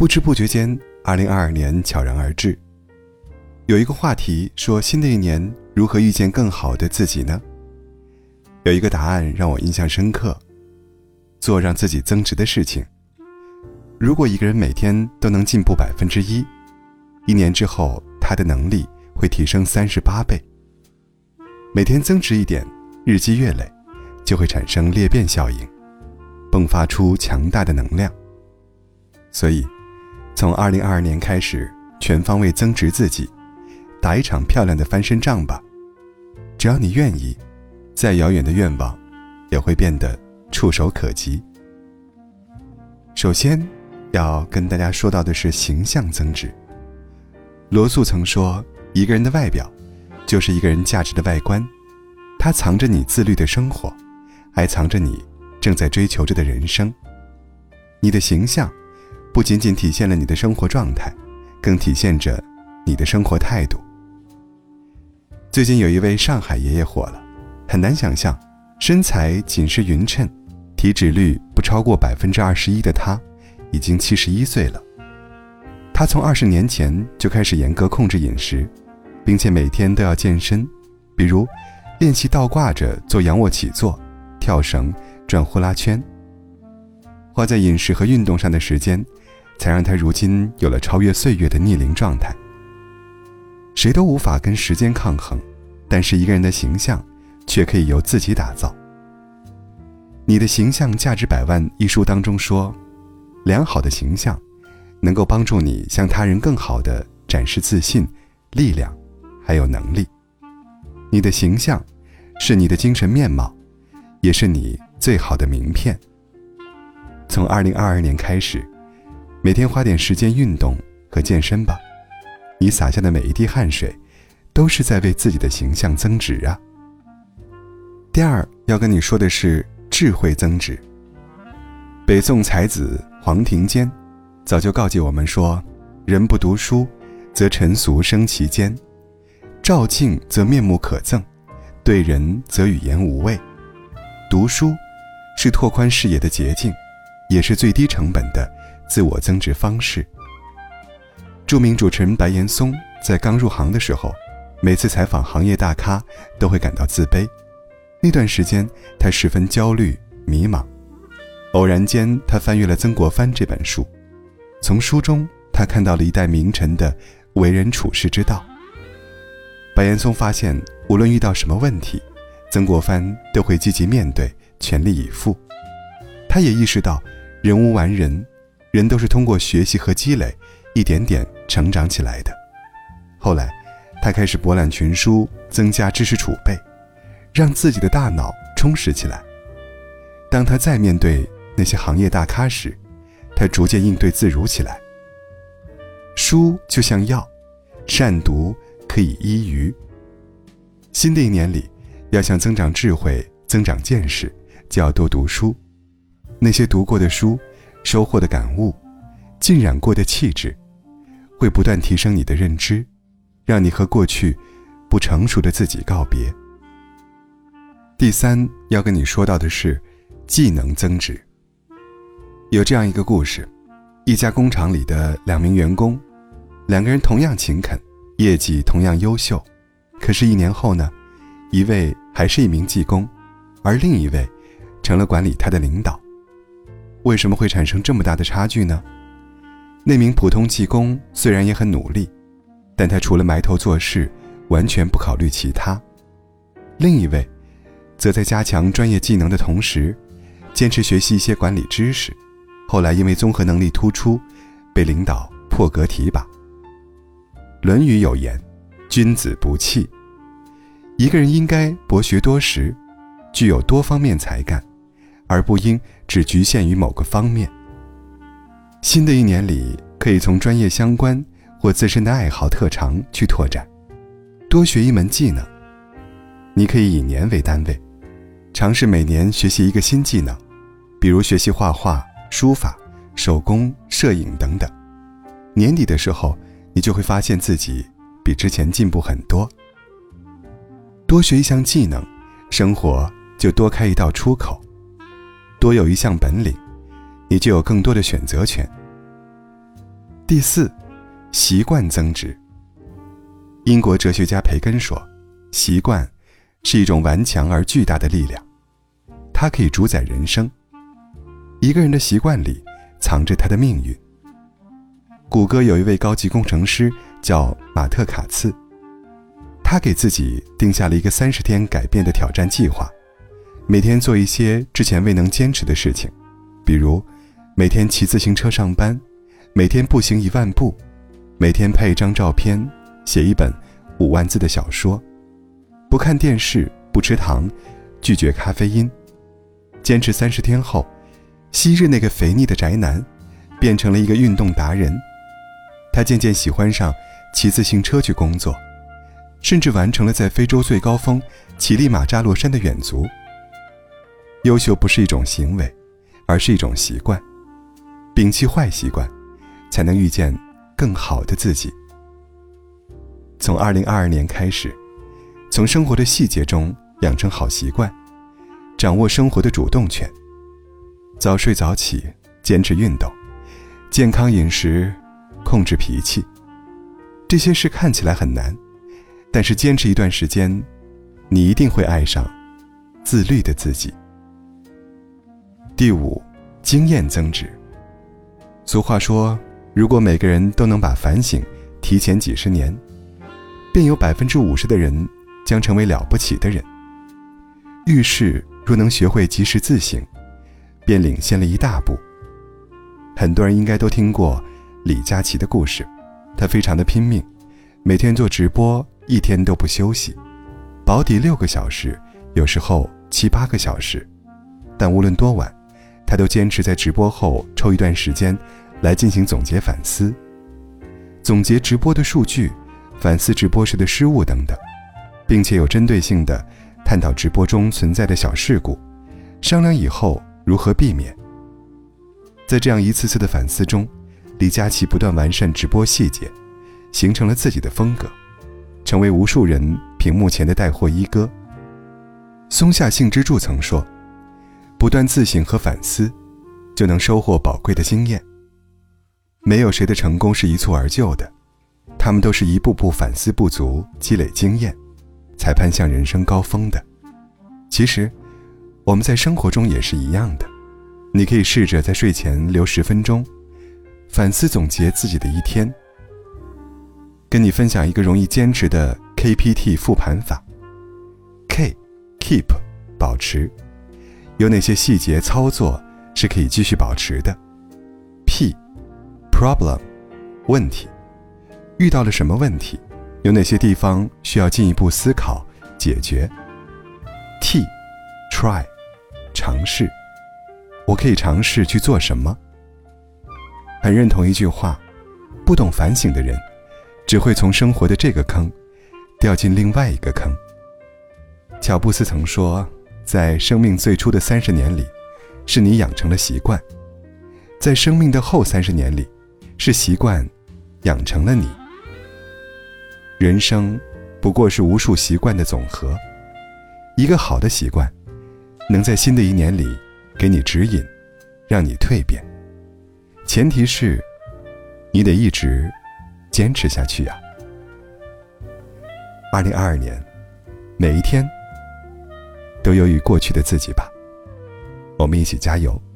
不知不觉间，二零二二年悄然而至。有一个话题说：新的一年如何遇见更好的自己呢？有一个答案让我印象深刻：做让自己增值的事情。如果一个人每天都能进步百分之一，一年之后他的能力会提升三十八倍。每天增值一点，日积月累，就会产生裂变效应，迸发出强大的能量。所以。从二零二二年开始，全方位增值自己，打一场漂亮的翻身仗吧。只要你愿意，再遥远的愿望，也会变得触手可及。首先，要跟大家说到的是形象增值。罗素曾说：“一个人的外表，就是一个人价值的外观，它藏着你自律的生活，还藏着你正在追求着的人生。你的形象。”不仅仅体现了你的生活状态，更体现着你的生活态度。最近有一位上海爷爷火了，很难想象，身材仅是匀称，体脂率不超过百分之二十一的他，已经七十一岁了。他从二十年前就开始严格控制饮食，并且每天都要健身，比如练习倒挂着做仰卧起坐、跳绳、转呼啦圈。花在饮食和运动上的时间。才让他如今有了超越岁月的逆龄状态。谁都无法跟时间抗衡，但是一个人的形象，却可以由自己打造。你的形象价值百万一书当中说，良好的形象，能够帮助你向他人更好的展示自信、力量，还有能力。你的形象，是你的精神面貌，也是你最好的名片。从二零二二年开始。每天花点时间运动和健身吧，你洒下的每一滴汗水，都是在为自己的形象增值啊。第二要跟你说的是智慧增值。北宋才子黄庭坚，早就告诫我们说：人不读书，则尘俗生其间；照镜则面目可憎，对人则语言无味。读书，是拓宽视野的捷径，也是最低成本的。自我增值方式。著名主持人白岩松在刚入行的时候，每次采访行业大咖都会感到自卑。那段时间，他十分焦虑迷茫。偶然间，他翻阅了曾国藩这本书，从书中他看到了一代名臣的为人处世之道。白岩松发现，无论遇到什么问题，曾国藩都会积极面对，全力以赴。他也意识到，人无完人。人都是通过学习和积累，一点点成长起来的。后来，他开始博览群书，增加知识储备，让自己的大脑充实起来。当他再面对那些行业大咖时，他逐渐应对自如起来。书就像药，善读可以医愚。新的一年里，要想增长智慧、增长见识，就要多读书。那些读过的书。收获的感悟，浸染过的气质，会不断提升你的认知，让你和过去不成熟的自己告别。第三要跟你说到的是技能增值。有这样一个故事：一家工厂里的两名员工，两个人同样勤恳，业绩同样优秀，可是，一年后呢，一位还是一名技工，而另一位成了管理他的领导。为什么会产生这么大的差距呢？那名普通技工虽然也很努力，但他除了埋头做事，完全不考虑其他。另一位，则在加强专业技能的同时，坚持学习一些管理知识。后来因为综合能力突出，被领导破格提拔。《论语》有言：“君子不器。”一个人应该博学多识，具有多方面才干。而不应只局限于某个方面。新的一年里，可以从专业相关或自身的爱好特长去拓展，多学一门技能。你可以以年为单位，尝试每年学习一个新技能，比如学习画画、书法、手工、摄影等等。年底的时候，你就会发现自己比之前进步很多。多学一项技能，生活就多开一道出口。多有一项本领，你就有更多的选择权。第四，习惯增值。英国哲学家培根说：“习惯是一种顽强而巨大的力量，它可以主宰人生。一个人的习惯里藏着他的命运。”谷歌有一位高级工程师叫马特·卡茨，他给自己定下了一个三十天改变的挑战计划，每天做一些之前未能坚持的事情，比如每天骑自行车上班，每天步行一万步，每天拍一张照片，写一本五万字的小说，不看电视，不吃糖，拒绝咖啡因。坚持三十天后，昔日那个肥腻的宅男，变成了一个运动达人。他渐渐喜欢上骑自行车去工作，甚至完成了在非洲最高峰乞力马扎罗山的远足。优秀不是一种行为，而是一种习惯。摒弃坏习惯，才能遇见更好的自己。从二零二二年开始，从生活的细节中养成好习惯，掌握生活的主动权。早睡早起，坚持运动，健康饮食。控制脾气，这些事看起来很难，但是坚持一段时间，你一定会爱上自律的自己。第五，经验增值。俗话说，如果每个人都能把反省提前几十年，便有百分之五十的人将成为了不起的人。遇事若能学会及时自省，便领先了一大步。很多人应该都听过。李佳琦的故事，他非常的拼命，每天做直播，一天都不休息，保底六个小时，有时候七八个小时，但无论多晚，他都坚持在直播后抽一段时间，来进行总结反思，总结直播的数据，反思直播时的失误等等，并且有针对性的探讨直播中存在的小事故，商量以后如何避免。在这样一次次的反思中。李佳琦不断完善直播细节，形成了自己的风格，成为无数人屏幕前的带货一哥。松下幸之助曾说：“不断自省和反思，就能收获宝贵的经验。没有谁的成功是一蹴而就的，他们都是一步步反思不足，积累经验，才攀向人生高峰的。其实，我们在生活中也是一样的，你可以试着在睡前留十分钟。”反思总结自己的一天，跟你分享一个容易坚持的 KPT 复盘法。K，keep，保持，有哪些细节操作是可以继续保持的？P，problem，问题，遇到了什么问题？有哪些地方需要进一步思考解决？T，try，尝试，我可以尝试去做什么？很认同一句话：不懂反省的人，只会从生活的这个坑掉进另外一个坑。乔布斯曾说，在生命最初的三十年里，是你养成了习惯；在生命的后三十年里，是习惯养成了你。人生不过是无数习惯的总和，一个好的习惯，能在新的一年里给你指引，让你蜕变。前提是，你得一直坚持下去呀。二零二二年，每一天都优于过去的自己吧。我们一起加油。